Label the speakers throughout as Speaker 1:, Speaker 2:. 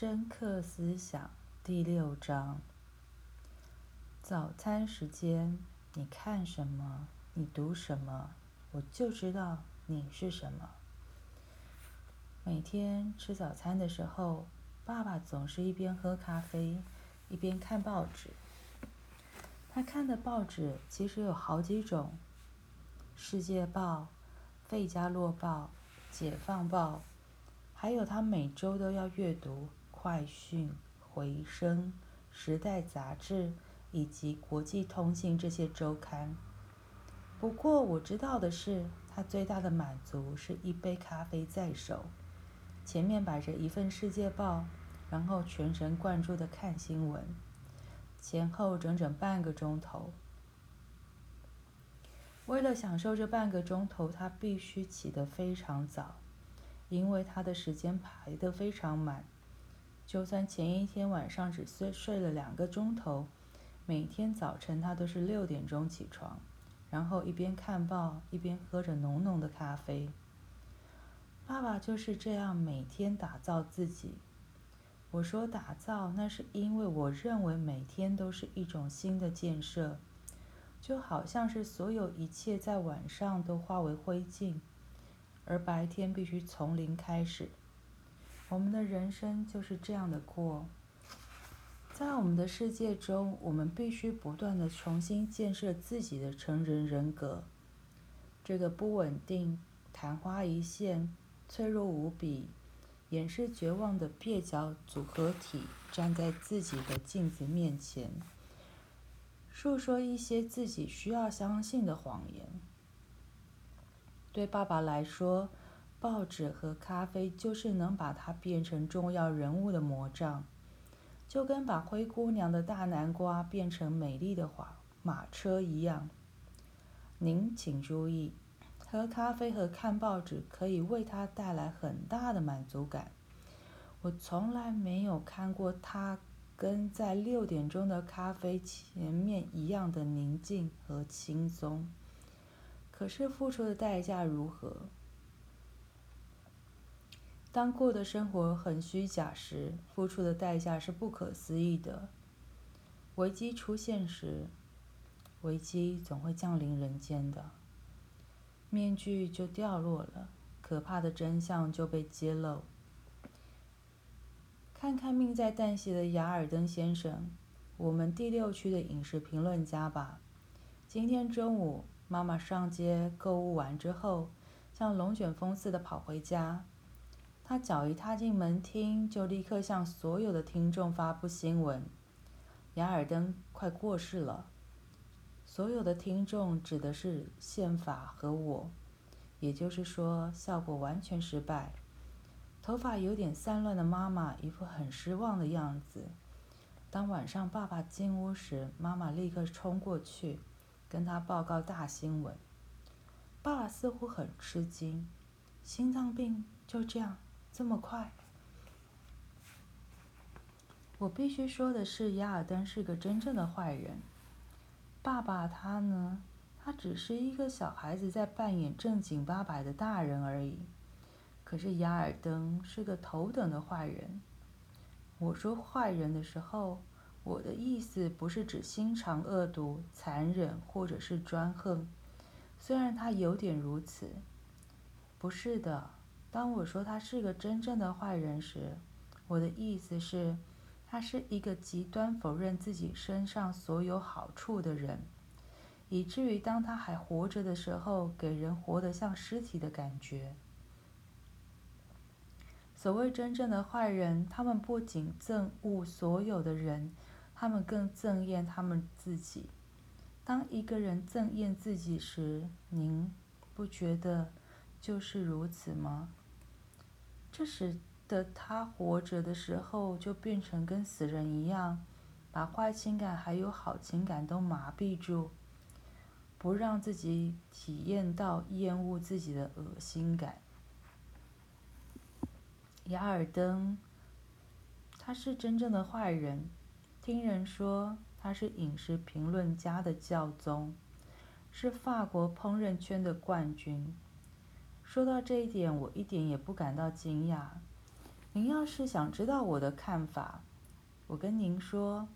Speaker 1: 深刻思想第六章：早餐时间，你看什么？你读什么？我就知道你是什么。每天吃早餐的时候，爸爸总是一边喝咖啡，一边看报纸。他看的报纸其实有好几种：《世界报》、《费加洛报》、《解放报》，还有他每周都要阅读。快讯、回声、时代杂志以及国际通信这些周刊。不过我知道的是，他最大的满足是一杯咖啡在手，前面摆着一份《世界报》，然后全神贯注的看新闻，前后整整半个钟头。为了享受这半个钟头，他必须起得非常早，因为他的时间排得非常满。就算前一天晚上只睡睡了两个钟头，每天早晨他都是六点钟起床，然后一边看报一边喝着浓浓的咖啡。爸爸就是这样每天打造自己。我说打造，那是因为我认为每天都是一种新的建设，就好像是所有一切在晚上都化为灰烬，而白天必须从零开始。我们的人生就是这样的过，在我们的世界中，我们必须不断的重新建设自己的成人人格。这个不稳定、昙花一现、脆弱无比、掩饰绝望的蹩脚组合体，站在自己的镜子面前，诉说一些自己需要相信的谎言。对爸爸来说，报纸和咖啡就是能把他变成重要人物的魔杖，就跟把灰姑娘的大南瓜变成美丽的马马车一样。您请注意，喝咖啡和看报纸可以为他带来很大的满足感。我从来没有看过他跟在六点钟的咖啡前面一样的宁静和轻松。可是付出的代价如何？当过的生活很虚假时，付出的代价是不可思议的。危机出现时，危机总会降临人间的，面具就掉落了，可怕的真相就被揭露。看看命在旦夕的雅尔登先生，我们第六区的饮食评论家吧。今天中午，妈妈上街购物完之后，像龙卷风似的跑回家。他脚一踏进门厅，就立刻向所有的听众发布新闻：雅尔登快过世了。所有的听众指的是宪法和我，也就是说，效果完全失败。头发有点散乱的妈妈一副很失望的样子。当晚上爸爸进屋时，妈妈立刻冲过去，跟他报告大新闻。爸爸似乎很吃惊，心脏病就这样。这么快？我必须说的是，雅尔登是个真正的坏人。爸爸他呢？他只是一个小孩子在扮演正经八百的大人而已。可是雅尔登是个头等的坏人。我说坏人的时候，我的意思不是指心肠恶毒、残忍或者是专横，虽然他有点如此。不是的。当我说他是个真正的坏人时，我的意思是，他是一个极端否认自己身上所有好处的人，以至于当他还活着的时候，给人活得像尸体的感觉。所谓真正的坏人，他们不仅憎恶所有的人，他们更憎厌他们自己。当一个人憎厌自己时，您不觉得就是如此吗？这使得他活着的时候就变成跟死人一样，把坏情感还有好情感都麻痹住，不让自己体验到厌恶自己的恶心感。雅尔登，他是真正的坏人。听人说他是饮食评论家的教宗，是法国烹饪圈的冠军。说到这一点，我一点也不感到惊讶。您要是想知道我的看法，我跟您说，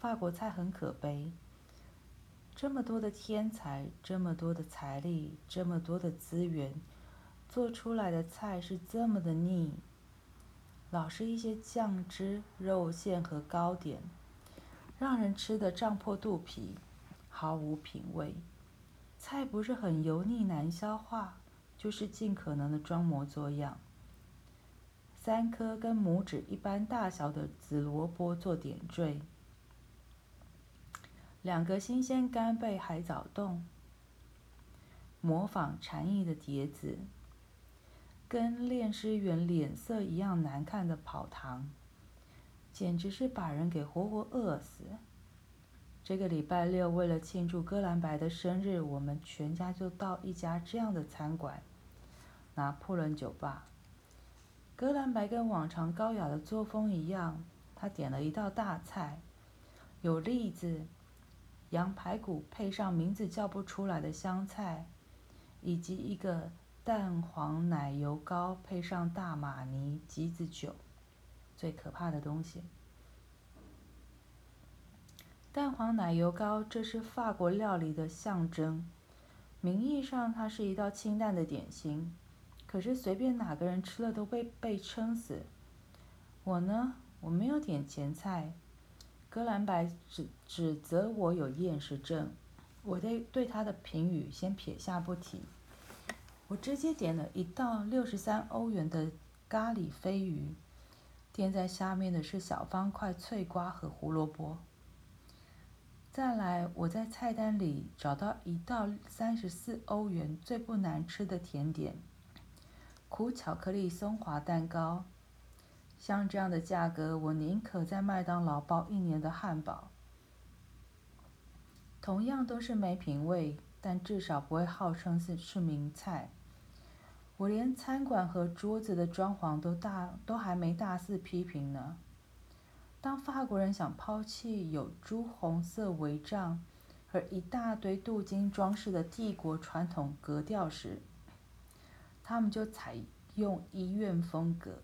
Speaker 1: 法国菜很可悲。这么多的天才，这么多的财力，这么多的资源，做出来的菜是这么的腻，老是一些酱汁、肉馅和糕点，让人吃得胀破肚皮，毫无品味。菜不是很油腻难消化，就是尽可能的装模作样。三颗跟拇指一般大小的紫萝卜做点缀。两个新鲜干贝海藻冻，模仿蝉翼的碟子，跟炼尸员脸色一样难看的跑堂，简直是把人给活活饿死。这个礼拜六为了庆祝戈兰白的生日，我们全家就到一家这样的餐馆——拿破仑酒吧。格兰白跟往常高雅的作风一样，他点了一道大菜，有栗子。羊排骨配上名字叫不出来的香菜，以及一个蛋黄奶油糕配上大马尼橘子酒，最可怕的东西。蛋黄奶油糕，这是法国料理的象征。名义上它是一道清淡的点心，可是随便哪个人吃了都被被撑死。我呢，我没有点前菜。格兰白指指责我有厌食症，我对对他的评语先撇下不提。我直接点了一道六十三欧元的咖喱飞鱼，垫在下面的是小方块脆瓜和胡萝卜。再来，我在菜单里找到一道三十四欧元最不难吃的甜点——苦巧克力松滑蛋糕。像这样的价格，我宁可在麦当劳包一年的汉堡。同样都是没品味，但至少不会号称是是名菜。我连餐馆和桌子的装潢都大都还没大肆批评呢。当法国人想抛弃有朱红色帷帐和一大堆镀金装饰的帝国传统格调时，他们就采用医院风格。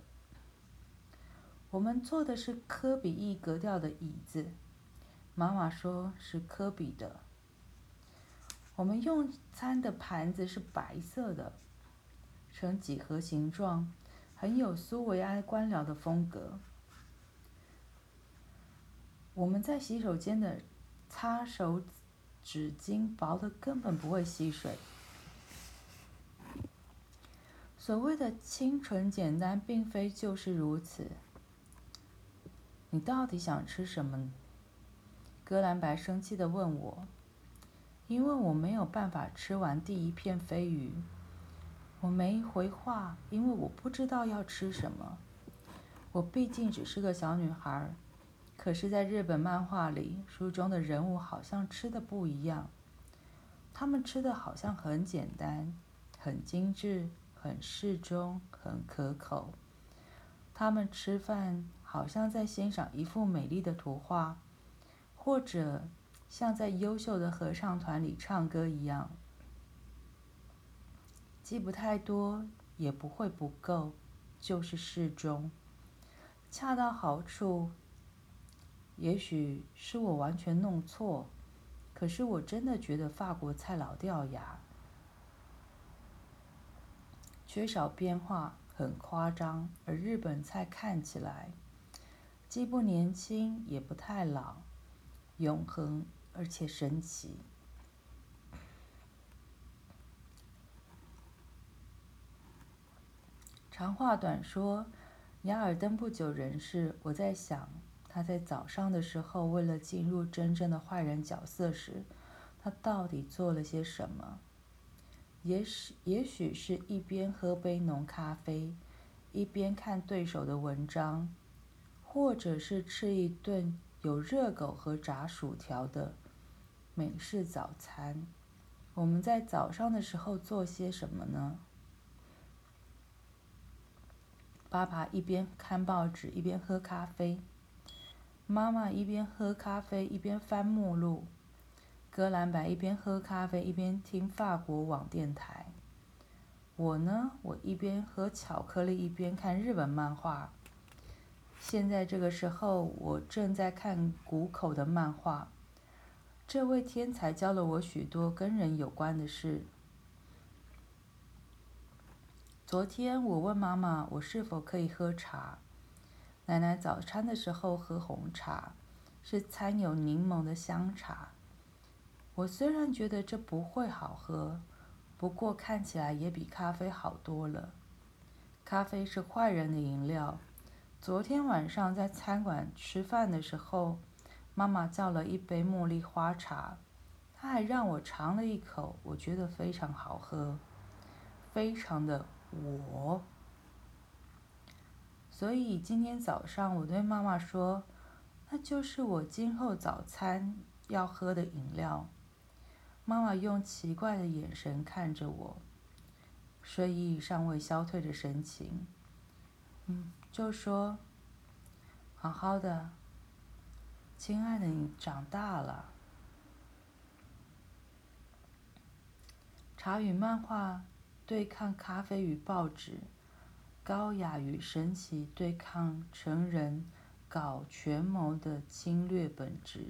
Speaker 1: 我们坐的是科比一格调的椅子，妈妈说是科比的。我们用餐的盘子是白色的，呈几何形状，很有苏维埃官僚的风格。我们在洗手间的擦手纸巾薄的根本不会吸水。所谓的清纯简单，并非就是如此。你到底想吃什么？格兰白生气的问我，因为我没有办法吃完第一片飞鱼。我没回话，因为我不知道要吃什么。我毕竟只是个小女孩，可是，在日本漫画里，书中的人物好像吃的不一样。他们吃的好像很简单、很精致、很适中、很可口。他们吃饭。好像在欣赏一幅美丽的图画，或者像在优秀的合唱团里唱歌一样，既不太多，也不会不够，就是适中，恰到好处。也许是我完全弄错，可是我真的觉得法国菜老掉牙，缺少变化，很夸张，而日本菜看起来。既不年轻，也不太老，永恒而且神奇。长话短说，雅尔登不久人世。我在想，他在早上的时候，为了进入真正的坏人角色时，他到底做了些什么？也许，也许是一边喝杯浓咖啡，一边看对手的文章。或者是吃一顿有热狗和炸薯条的美式早餐。我们在早上的时候做些什么呢？爸爸一边看报纸一边喝咖啡，妈妈一边喝咖啡一边翻目录，格兰白一边喝咖啡一边听法国网电台。我呢，我一边喝巧克力一边看日本漫画。现在这个时候，我正在看谷口的漫画。这位天才教了我许多跟人有关的事。昨天我问妈妈，我是否可以喝茶。奶奶早餐的时候喝红茶，是掺有柠檬的香茶。我虽然觉得这不会好喝，不过看起来也比咖啡好多了。咖啡是坏人的饮料。昨天晚上在餐馆吃饭的时候。妈妈叫了一杯茉莉花茶，她还让我尝了一口，我觉得非常好喝，非常的我。所以今天早上我对妈妈说：“那就是我今后早餐要喝的饮料。”妈妈用奇怪的眼神看着我，睡意尚未消退的神情，嗯，就说：“好好的。”亲爱的，你长大了。茶与漫画对抗咖啡与报纸，高雅与神奇对抗成人搞权谋的侵略本质。